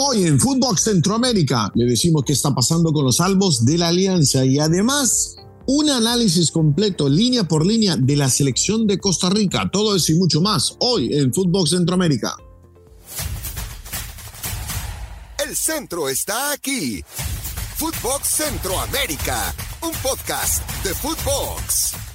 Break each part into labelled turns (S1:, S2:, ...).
S1: Hoy en Fútbol Centroamérica le decimos qué está pasando con los salvos de la Alianza y además un análisis completo, línea por línea, de la selección de Costa Rica. Todo eso y mucho más hoy en Fútbol Centroamérica.
S2: El centro está aquí. Footbox Centroamérica, un podcast de Footbox.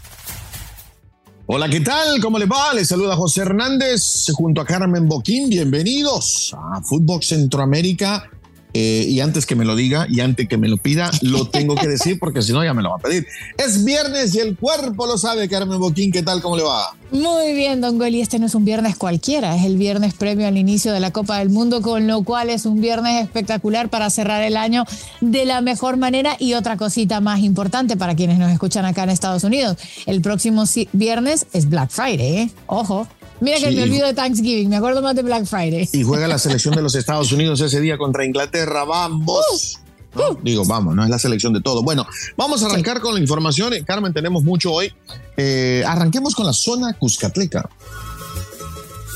S1: Hola, ¿qué tal? ¿Cómo le va? Les saluda José Hernández junto a Carmen Boquín. Bienvenidos a Footbox Centroamérica eh, y antes que me lo diga y antes que me lo pida, lo tengo que decir porque si no ya me lo va a pedir. Es viernes y el cuerpo lo sabe, Carmen Boquín. ¿Qué tal? ¿Cómo le va?
S3: Muy bien, Don Goli. Este no es un viernes cualquiera, es el viernes previo al inicio de la Copa del Mundo, con lo cual es un viernes espectacular para cerrar el año de la mejor manera. Y otra cosita más importante para quienes nos escuchan acá en Estados Unidos: el próximo viernes es Black Friday, ¿eh? Ojo. Mira que me olvido de Thanksgiving, me acuerdo más de Black Friday.
S1: Y juega la selección de los Estados Unidos ese día contra Inglaterra. Vamos. Uh, uh. Digo, vamos, no es la selección de todo. Bueno, vamos a arrancar con la información. Carmen, tenemos mucho hoy. Eh, arranquemos con la zona Cuscatleca.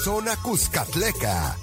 S2: Zona Cuscatleca.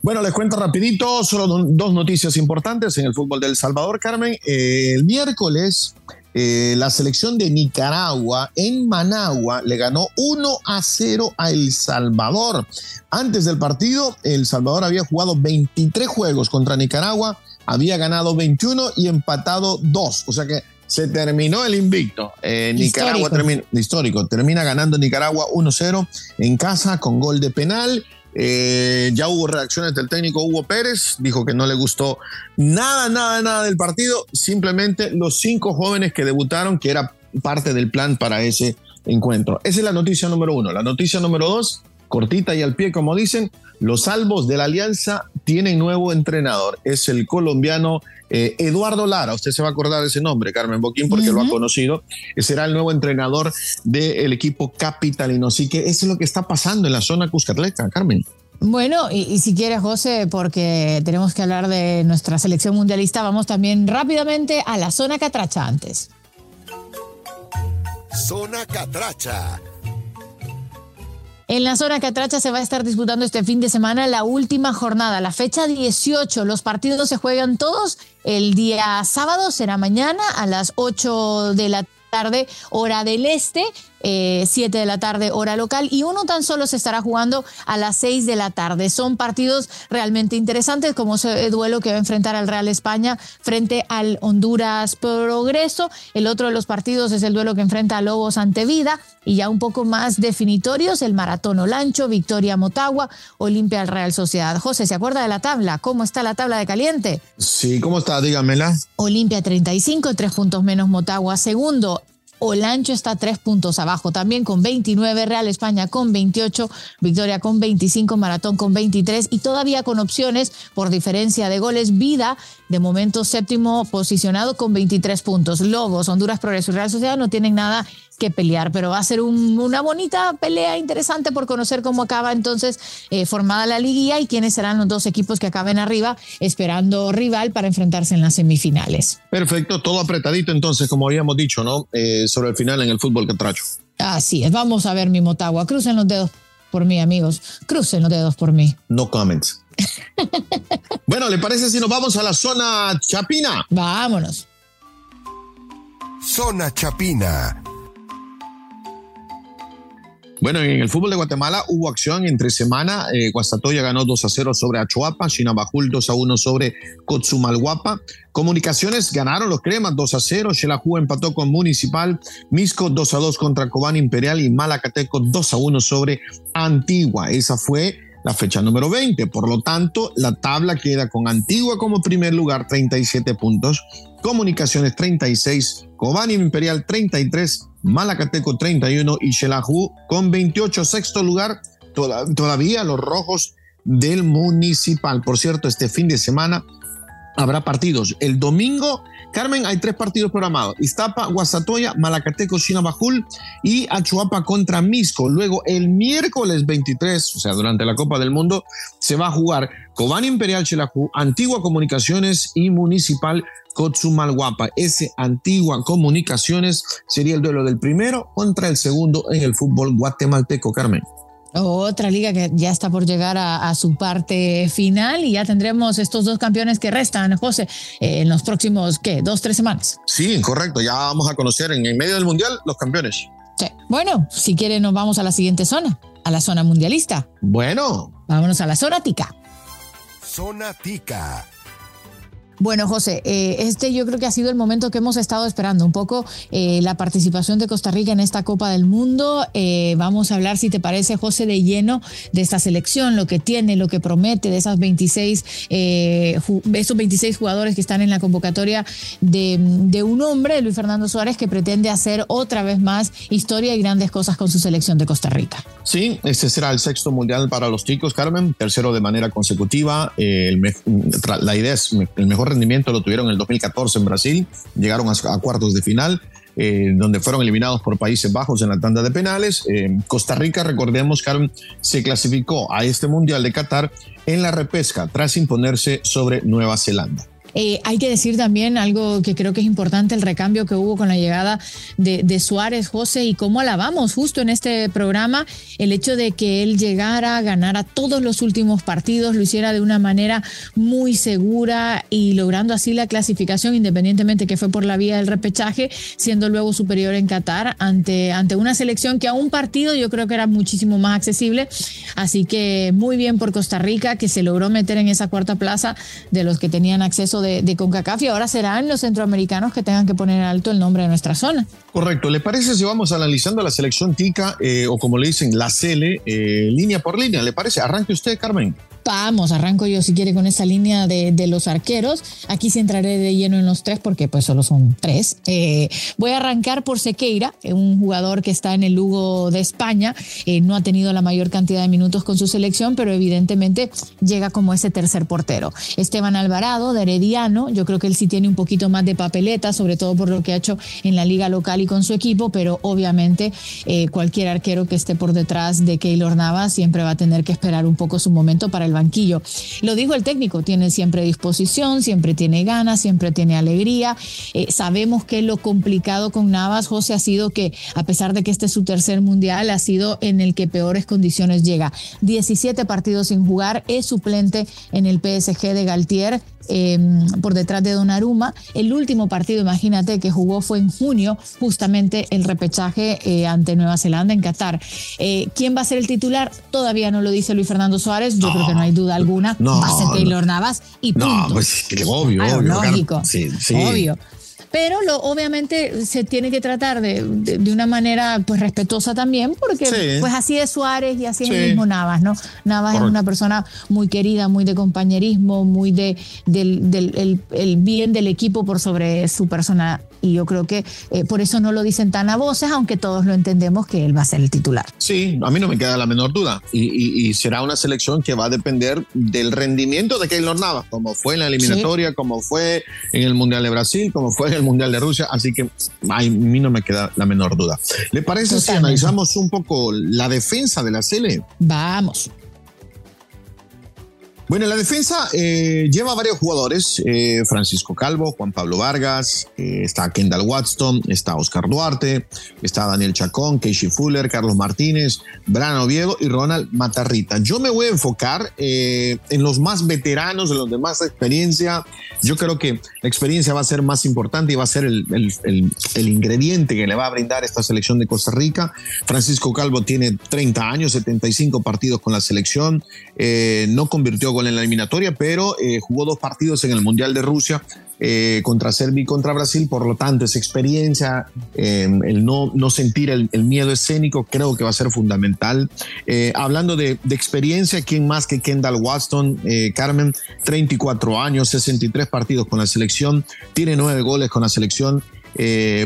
S1: Bueno, les cuento rapidito, solo dos noticias importantes en el fútbol del Salvador, Carmen. Eh, el miércoles eh, la selección de Nicaragua en Managua le ganó 1 a 0 a El Salvador. Antes del partido, El Salvador había jugado 23 juegos contra Nicaragua, había ganado 21 y empatado 2. O sea que se terminó el invicto. Eh, Nicaragua termina, histórico, termina ganando Nicaragua 1-0 en casa con gol de penal. Eh, ya hubo reacciones del técnico Hugo Pérez, dijo que no le gustó nada, nada, nada del partido, simplemente los cinco jóvenes que debutaron, que era parte del plan para ese encuentro. Esa es la noticia número uno. La noticia número dos, cortita y al pie, como dicen, los salvos de la alianza tienen nuevo entrenador. Es el colombiano eh, Eduardo Lara. Usted se va a acordar de ese nombre, Carmen Boquín, porque lo ha conocido. Será el nuevo entrenador del equipo capitalino. Así que eso es lo que está pasando en la zona Cuscatleca, Carmen.
S3: Bueno, y, y, si quieres, José, porque tenemos que hablar de nuestra selección mundialista, vamos también rápidamente a la zona Catracha antes.
S2: Zona Catracha.
S3: En la zona Catracha se va a estar disputando este fin de semana la última jornada, la fecha 18. Los partidos se juegan todos el día sábado, será mañana a las 8 de la tarde, hora del este. 7 eh, de la tarde hora local y uno tan solo se estará jugando a las 6 de la tarde. Son partidos realmente interesantes como ese duelo que va a enfrentar al Real España frente al Honduras Progreso. El otro de los partidos es el duelo que enfrenta a Lobos ante Vida y ya un poco más definitorios el Maratón Olancho, Victoria Motagua, Olimpia al Real Sociedad. José, ¿se acuerda de la tabla? ¿Cómo está la tabla de caliente?
S1: Sí, ¿cómo está? Dígamela.
S3: Olimpia 35, tres puntos menos Motagua segundo. Olancho está tres puntos abajo también con 29, Real España con 28, Victoria con 25, Maratón con 23 y todavía con opciones por diferencia de goles. Vida, de momento séptimo posicionado con 23 puntos. Lobos, Honduras Progreso y Real Sociedad no tienen nada que pelear, pero va a ser una bonita pelea interesante por conocer cómo acaba entonces eh, formada la liguilla y quiénes serán los dos equipos que acaben arriba esperando rival para enfrentarse en las semifinales.
S1: Perfecto, todo apretadito entonces, como habíamos dicho, ¿no? Eh, sobre el final en el fútbol que tracho.
S3: Así es, vamos a ver mi Motagua, crucen los dedos por mí, amigos, crucen los dedos por mí.
S1: No comments. bueno, ¿le parece si nos vamos a la zona Chapina?
S3: Vámonos.
S2: Zona Chapina
S1: bueno, en el fútbol de Guatemala hubo acción entre semana. Eh, Guastatoya ganó 2 a 0 sobre Achuapa, Chinabajul 2 a 1 sobre Cotzumalguapa. Comunicaciones ganaron los cremas 2 a 0. Xelajú empató con Municipal, Misco 2 a 2 contra Cobán Imperial y Malacateco 2 a 1 sobre Antigua. Esa fue la fecha número 20. Por lo tanto, la tabla queda con Antigua como primer lugar, 37 puntos. Comunicaciones 36, Cobán Imperial 33, Malacateco 31 y Xelajú con 28. Sexto lugar, todavía los rojos del municipal. Por cierto, este fin de semana habrá partidos. El domingo, Carmen, hay tres partidos programados. Iztapa, Guasatoya, Malacateco, Chinabajul y Achuapa contra Misco. Luego, el miércoles 23, o sea, durante la Copa del Mundo, se va a jugar Cobán Imperial Chelajú, Antigua Comunicaciones y Municipal Cotzumalguapa. Ese Antigua Comunicaciones sería el duelo del primero contra el segundo en el fútbol guatemalteco, Carmen.
S3: Otra liga que ya está por llegar a, su parte final y ya tendremos estos dos campeones que restan, José, eh, en los próximos, ¿qué? Dos, tres semanas.
S1: Sí, correcto. Ya vamos a conocer en, medio del Mundial los campeones.
S3: Sí. Bueno, si quieren nos vamos a la siguiente zona, a la zona mundialista.
S1: Bueno.
S3: Vámonos a la zona tica.
S2: Zona tica.
S3: Bueno, José, eh, este yo creo que ha sido el momento que hemos estado esperando, un poco eh, la participación de Costa Rica en esta Copa del Mundo. Eh, vamos a hablar, si te parece, José, de lleno de esta selección, lo que tiene, lo que promete, de esas 26, esos 26 jugadores que están en la convocatoria de, un hombre, Luis Fernando Suárez, que pretende hacer otra vez más historia y grandes cosas con su selección de Costa Rica.
S1: Sí, este será el sexto mundial para los chicos, Carmen, tercero de manera consecutiva. la idea es el mejor rendimiento lo tuvieron en el 2014 en Brasil, llegaron a, cuartos de final. Eh, donde fueron eliminados por Países Bajos en la tanda de penales. Eh, Costa Rica, recordemos, Carmen, se clasificó a este Mundial de Qatar en la repesca tras imponerse sobre Nueva Zelanda.
S3: Eh, hay que decir también algo que creo que es importante, el recambio que hubo con la llegada de, Suárez, José, y cómo alabamos justo en este programa el hecho de que él llegara, ganara todos los últimos partidos, lo hiciera de una manera muy segura y logrando así la clasificación, independientemente que fue por la vía del repechaje, siendo luego superior en Qatar ante, ante una selección que a un partido yo creo que era muchísimo más accesible. Así que muy bien por Costa Rica, que se logró meter en esa cuarta plaza de los que tenían acceso de, CONCACAF y ahora serán los centroamericanos que tengan que poner alto el nombre de nuestra zona.
S1: Correcto. ¿Le parece si vamos analizando la selección TICA eh, o como le dicen, la CELE, eh, línea por línea? ¿Le parece? Arranque usted, Carmen.
S3: Vamos, arranco yo si quiere con esa línea de, los arqueros. Aquí sí entraré de lleno en los tres porque pues solo son tres. Eh, voy a arrancar por Sequeira, un jugador que está en el Lugo de España. no ha tenido la mayor cantidad de minutos con su selección, pero evidentemente llega como ese tercer portero. Esteban Alvarado, de Herediano, yo creo que él sí tiene un poquito más de papeleta, sobre todo por lo que ha hecho en la liga local y con su equipo, pero obviamente eh, cualquier arquero que esté por detrás de Keylor Navas siempre va a tener que esperar un poco su momento para el banquillo. Lo dijo el técnico, tiene siempre disposición, siempre tiene ganas, siempre tiene alegría. Eh, sabemos que lo complicado con Navas, José, ha sido que a pesar de que este es su tercer mundial, ha sido en el que peores condiciones llega. 17 partidos sin jugar, es suplente en el PSG de Galtier. Em, por detrás de Donnarumma. El último partido, imagínate, que jugó fue en junio, justamente el repechaje eh, ante Nueva Zelanda en Qatar. Eh, ¿Quién va a ser el titular? Todavía no lo dice Luis Fernando Suárez. Yo creo que no hay duda alguna. va a ser Navas y punto.
S1: No, pues obvio, obvio.
S3: Lógico. Sí, sí. Obvio pero lo, obviamente se tiene que tratar de, de, una manera pues respetuosa también, porque pues así es Suárez y así es el mismo Navas, ¿no? Navas es una persona muy querida, muy de compañerismo, muy de del, del el, bien del equipo por sobre su persona y yo creo que eh, por eso no lo dicen tan a voces, aunque todos lo entendemos que él va a ser el titular.
S1: Sí, a mí no me queda la menor duda y, será una selección que va a depender del rendimiento de Keylor Navas, como fue en la eliminatoria, como fue en el Mundial de Brasil, como fue en el Mundial de Rusia, así que a mí no me queda la menor duda. ¿Le parece si analizamos un poco la defensa de la Sele?
S3: Vamos.
S1: Bueno, la defensa eh, lleva varios jugadores, eh, Francisco Calvo, Juan Pablo Vargas, eh, está Kendall Watson, está Oscar Duarte, está Daniel Chacón, Casey Fuller, Carlos Martínez, Brano Oviedo y Ronald Matarrita. Yo me voy a enfocar en los más veteranos, en los de más experiencia. Yo creo que la experiencia va a ser más importante y va a ser el, el ingrediente que le va a brindar esta selección de Costa Rica. Francisco Calvo tiene 30 años, 75 partidos con la selección, no convirtió en la eliminatoria, pero eh, jugó dos partidos en el Mundial de Rusia eh, contra Serbia y contra Brasil, por lo tanto esa experiencia, em, el no, no sentir el, miedo escénico creo que va a ser fundamental. Eh, hablando de, experiencia, ¿quién más que Kendall Watson? Carmen, 34 años, 63 partidos con la selección, tiene nueve goles con la selección.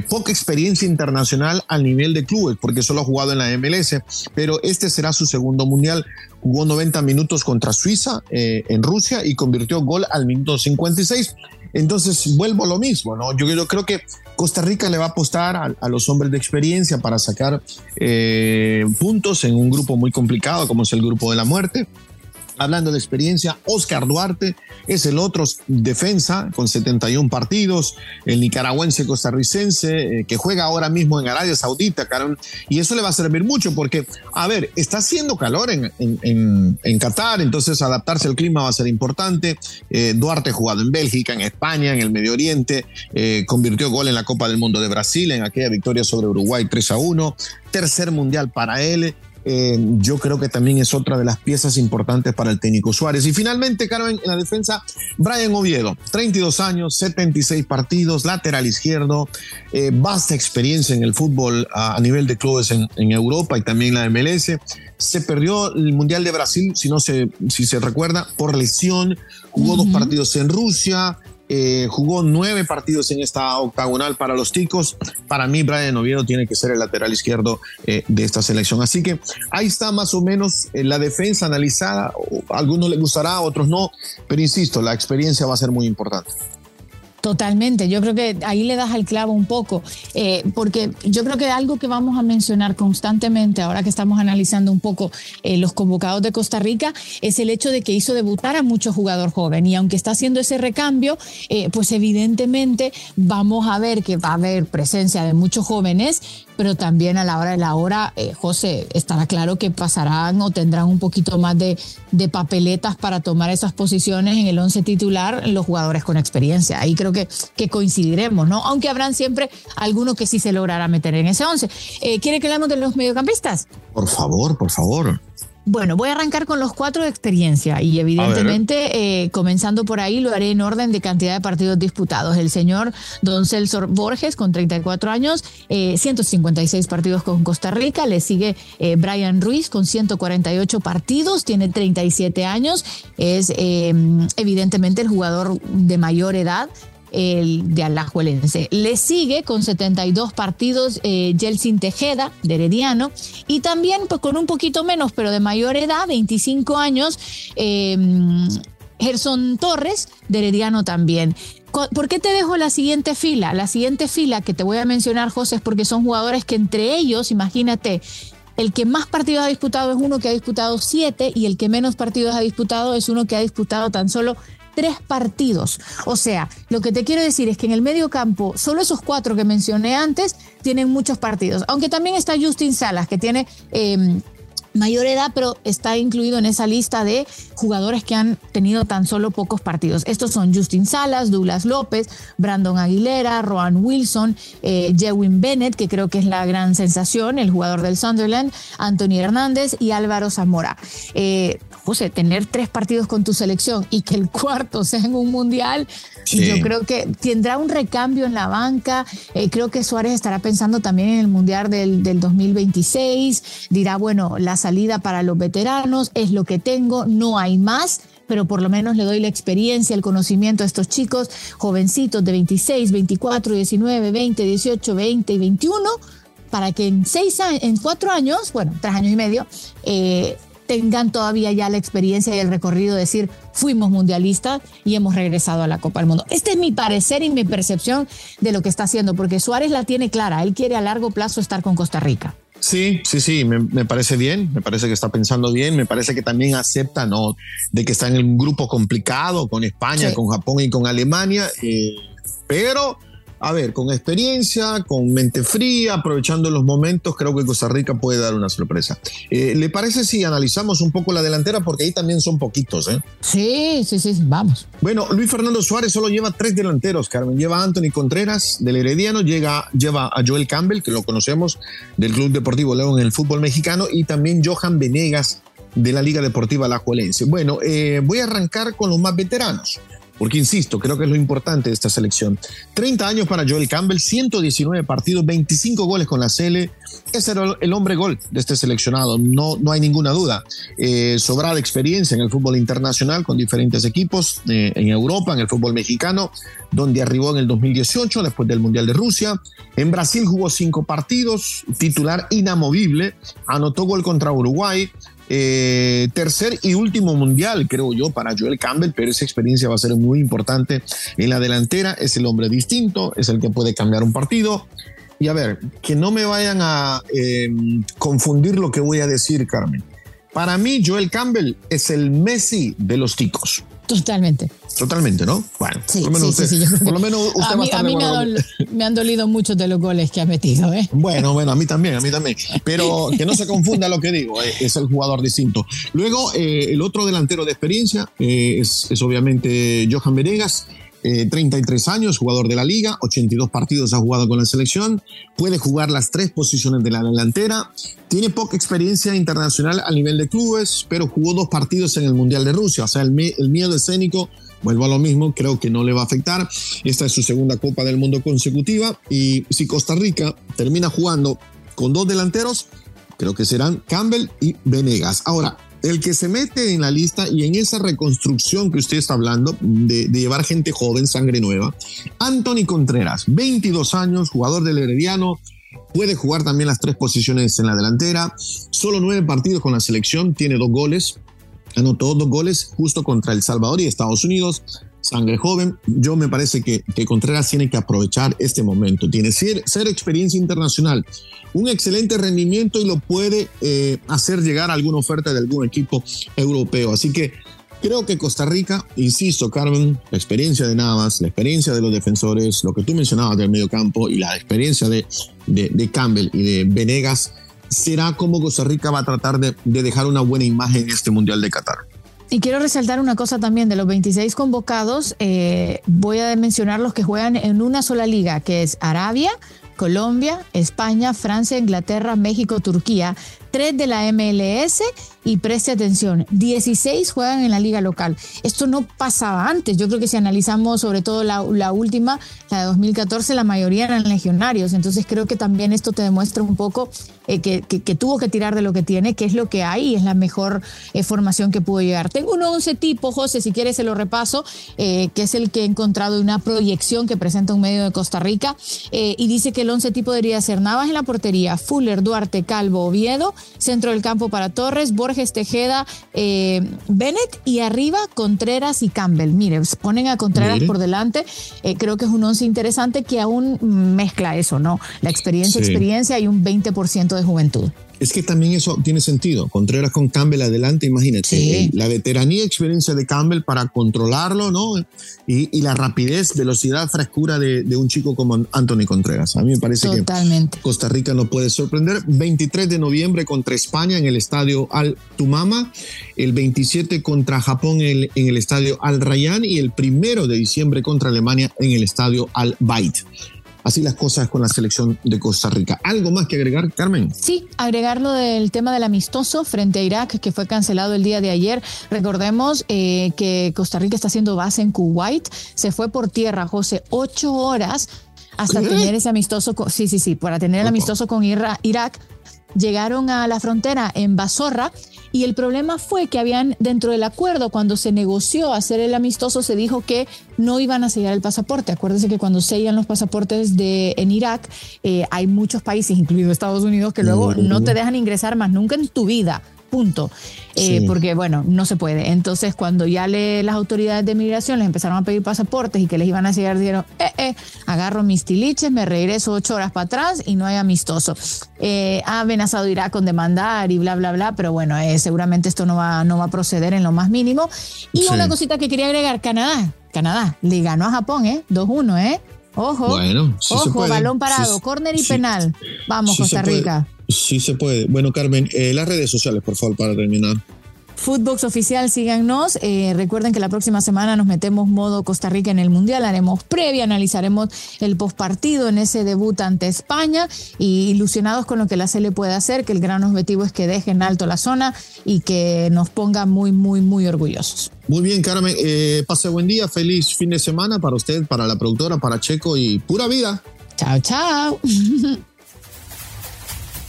S1: poca experiencia internacional al nivel de clubes, porque solo ha jugado en la MLS, pero este será su segundo mundial jugó 90 minutos contra Suiza eh, en Rusia y convirtió gol al minuto 56. Entonces vuelvo a lo mismo, ¿no? Yo, creo que Costa Rica le va a apostar a, los hombres de experiencia para sacar eh, puntos en un grupo muy complicado como es el grupo de la muerte. Hablando de experiencia, Oscar Duarte es el otro defensa con 71 partidos, el nicaragüense costarricense eh, que juega ahora mismo en Arabia Saudita, y eso le va a servir mucho porque, a ver, está haciendo calor en, en, Qatar, entonces adaptarse al clima va a ser importante. Eh, Duarte jugado en Bélgica, en España, en el Medio Oriente, eh, convirtió gol en la Copa del Mundo de Brasil, en aquella victoria sobre Uruguay 3 a 1, tercer mundial para él eh, yo creo que también es otra de las piezas importantes para el técnico Suárez. Y finalmente, Carmen, en la defensa, Brian Oviedo, 32 años, 76 partidos, lateral izquierdo, eh, vasta experiencia en el fútbol a, nivel de clubes en, Europa y también la MLS. Se perdió el Mundial de Brasil, si no se, si se recuerda, por lesión. Jugó dos partidos en Rusia, eh, jugó nueve partidos en esta octagonal para los ticos. Para mí, Brian Oviedo tiene que ser el lateral izquierdo eh, de esta selección. Así que ahí está más o menos eh, la defensa analizada. A algunos les gustará, a otros no. Pero insisto, la experiencia va a ser muy importante.
S3: Totalmente, yo creo que ahí le das al clavo un poco, eh, porque yo creo que algo que vamos a mencionar constantemente ahora que estamos analizando un poco eh, los convocados de Costa Rica es el hecho de que hizo debutar a muchos jugadores jóvenes y aunque está haciendo ese recambio, eh, pues evidentemente vamos a ver que va a haber presencia de muchos jóvenes pero también a la hora de la hora, eh, José, estará claro que pasarán o tendrán un poquito más de, de, papeletas para tomar esas posiciones en el once titular los jugadores con experiencia. Ahí creo que, que coincidiremos, ¿no? Aunque habrán siempre algunos que sí se logrará meter en ese once. Eh, ¿Quiere que hablemos de los mediocampistas?
S1: Por favor, por favor.
S3: Bueno, voy a arrancar con los cuatro de experiencia y evidentemente, eh, comenzando por ahí, lo haré en orden de cantidad de partidos disputados. El señor Don Celso Borges, con 34 años, 156 eh, partidos con Costa Rica. Le sigue eh, Brian Ruiz, con 148 partidos, tiene 37 años. Es evidentemente el jugador de mayor edad el de Alajuelense. Le sigue con 72 partidos eh, Jelsin Tejeda, de Herediano, y también pues, con un poquito menos, pero de mayor edad, 25 años, eh, Gerson Torres, de Herediano también. ¿Por qué te dejo la siguiente fila? La siguiente fila que te voy a mencionar, José, es porque son jugadores que entre ellos, imagínate, el que más partidos ha disputado es uno que ha disputado siete y el que menos partidos ha disputado es uno que ha disputado tan solo tres partidos. O sea, lo que te quiero decir es que en el medio campo, solo esos cuatro que mencioné antes tienen muchos partidos. Aunque también está Justin Salas, que tiene eh, mayor edad, pero está incluido en esa lista de jugadores que han tenido tan solo pocos partidos. Estos son Justin Salas, Douglas López, Brandon Aguilera, Roan Wilson, eh, Jewin Bennett, que creo que es la gran sensación, el jugador del Sunderland, Anthony Hernández y Álvaro Zamora. Eh, José, tener tres partidos con tu selección y que el cuarto sea en un mundial, yo creo que tendrá un recambio en la banca. Eh, creo que Suárez estará pensando también en el mundial del, del 2026. Dirá, bueno, las salida para los veteranos, es lo que tengo, no hay más pero por lo menos le doy la experiencia, el conocimiento a estos chicos jovencitos de 26, 24, 19, 20, 18, 20 y 21, para que en seis en cuatro años, bueno, tres años y medio, eh, tengan todavía ya la experiencia y el recorrido de decir, fuimos mundialistas y hemos regresado a la Copa del Mundo. Este es mi parecer y mi percepción de lo que está haciendo, porque Suárez la tiene clara, él quiere a largo plazo estar con Costa Rica.
S1: Sí, sí, sí, me, parece bien, me parece que está pensando bien, me parece que también acepta, ¿no? De que está en un grupo complicado con España, con Japón y con Alemania, eh, pero a ver, con experiencia, con mente fría, aprovechando los momentos, creo que Costa Rica puede dar una sorpresa. Eh, ¿Le parece si analizamos un poco la delantera? Porque ahí también son poquitos, ¿eh?
S3: Sí, sí, sí, vamos.
S1: Bueno, Luis Fernando Suárez solo lleva tres delanteros, Carmen. Lleva a Anthony Contreras del Herediano, llega, lleva a Joel Campbell, que lo conocemos del Club Deportivo León en el fútbol mexicano, y también Johan Venegas de la Liga Deportiva Alajuelense. Bueno, eh, voy a arrancar con los más veteranos porque insisto, creo que es lo importante de esta selección. 30 años para Joel Campbell, 119 partidos, 25 goles con la CL. Ese era el hombre gol de este seleccionado, no, no hay ninguna duda. Eh, sobrada experiencia en el fútbol internacional con diferentes equipos eh, en Europa, en el fútbol mexicano, donde arribó en el 2018 después del Mundial de Rusia. En Brasil jugó cinco partidos, titular inamovible, anotó gol contra Uruguay, eh, tercer y último mundial, creo yo, para Joel Campbell, pero esa experiencia va a ser muy importante en la delantera. Es el hombre distinto, es el que puede cambiar un partido. Y a ver, que no me vayan a em, confundir lo que voy a decir, Carmen. Para mí, Joel Campbell es el Messi de los ticos.
S3: Totalmente.
S1: Totalmente, ¿no?
S3: Bueno, por lo menos usted, por lo menos usted a mí, a mí me, han dolido muchos de los goles que ha metido, ¿eh?
S1: Bueno, bueno, a mí también, a mí también. Pero que no se confunda lo que digo, eh, es el jugador distinto. Luego, eh, el otro delantero de experiencia eh, es, es, obviamente Johan Venegas. 33 años, jugador de la liga, 82 partidos ha jugado con la selección, puede jugar las tres posiciones de la delantera, tiene poca experiencia internacional a nivel de clubes, pero jugó dos partidos en el Mundial de Rusia, o sea, el, el miedo escénico vuelvo a lo mismo, creo que no le va a afectar. Esta es su segunda Copa del Mundo consecutiva y si Costa Rica termina jugando con dos delanteros, creo que serán Campbell y Venegas. Ahora, el que se mete en la lista y en esa reconstrucción que usted está hablando de, llevar gente joven, sangre nueva, Anthony Contreras, 22 años, jugador del Herediano, puede jugar también las tres posiciones en la delantera, solo nueve partidos con la selección, tiene dos goles, anotó dos goles justo contra El Salvador y Estados Unidos. Sangre joven, yo me parece que, que Contreras tiene que aprovechar este momento. Tiene ser, ser experiencia internacional, un excelente rendimiento y lo puede eh, hacer llegar a alguna oferta de algún equipo europeo. Así que creo que Costa Rica, insisto, Carmen, la experiencia de Navas, la experiencia de los defensores, lo que tú mencionabas del medio campo y la experiencia de, de, de Campbell y de Venegas será como Costa Rica va a tratar de, dejar una buena imagen en este Mundial de Qatar.
S3: Y quiero resaltar una cosa también, de los 26 convocados, eh, voy a mencionar los que juegan en una sola liga, que es Arabia, Colombia, España, Francia, Inglaterra, México, Turquía, tres de la MLS y preste atención, 16 juegan en la liga local. Esto no pasaba antes. Yo creo que si analizamos sobre todo la, última, la de 2014, la mayoría eran legionarios. Entonces creo que también esto te demuestra un poco eh, que, tuvo que tirar de lo que tiene, que es lo que hay y es la mejor eh, formación que pudo llegar. Tengo un 11 tipo, José, si quieres se lo repaso, eh, que es el que he encontrado en una proyección que presenta un medio de Costa Rica y dice que el 11 tipo debería ser Navas en la portería, Fuller, Duarte, Calvo, Oviedo, centro del campo para Torres, Borges, Tejeda, eh, Bennett y arriba Contreras y Campbell. Mire, ponen a Contreras por delante. Eh, creo que es un once interesante que aún mezcla eso, ¿no? La experiencia, experiencia y un 20% de juventud.
S1: Es que también eso tiene sentido. Contreras con Campbell adelante, imagínate. La veteranía y experiencia de Campbell para controlarlo, ¿no? Y, la rapidez, velocidad, frescura de, un chico como Anthony Contreras. A mí me parece que Costa Rica no puede sorprender. 23 de noviembre contra España en el estadio Al Tumama. El 27 contra Japón en el, estadio Al Rayyan. Y el primero de diciembre contra Alemania en el estadio Al Bait. Así las cosas con la selección de Costa Rica. ¿Algo más que agregar, Carmen?
S3: Sí, agregar lo del tema del amistoso frente a Irak, que fue cancelado el día de ayer. Recordemos eh, que Costa Rica está haciendo base en Kuwait. Se fue por tierra, José, ocho horas hasta tener ese amistoso. sí, sí, sí, para tener el amistoso con Irak. Llegaron a la frontera en Basorra y el problema fue que habían dentro del acuerdo, cuando se negoció hacer el amistoso, se dijo que no iban a sellar el pasaporte. Acuérdense que cuando sellan los pasaportes de, en Irak, eh, hay muchos países, incluido Estados Unidos, que luego no te dejan ingresar más nunca en tu vida punto. Eh, porque, bueno, no se puede. Entonces, cuando ya le, las autoridades de migración les empezaron a pedir pasaportes y que les iban a sellar, dijeron, eh, eh, agarro mis tiliches, me regreso ocho horas para atrás y no hay amistoso. Eh, ha amenazado Irak con demandar y bla, bla, bla, pero bueno, seguramente esto no va, no va a proceder en lo más mínimo. Y una cosita que quería agregar, Canadá. Canadá le ganó a Japón, ¿eh? 2-1, ¿eh? Ojo,
S1: bueno,
S3: ojo, balón parado, córner y penal. Vamos, Costa Rica.
S1: Sí se puede. Bueno, Carmen, eh, las redes sociales, por favor, para terminar.
S3: Footbox Oficial, síganos. Eh, recuerden que la próxima semana nos metemos modo Costa Rica en el Mundial. Haremos previa, analizaremos el postpartido en ese debut ante España y ilusionados con lo que la le puede hacer, que el gran objetivo es que deje en alto la zona y que nos ponga muy, muy, muy orgullosos.
S1: Muy bien, Carmen. Eh, pase buen día, feliz fin de semana para usted, para la productora, para Checo y pura vida.
S3: Chao, chao.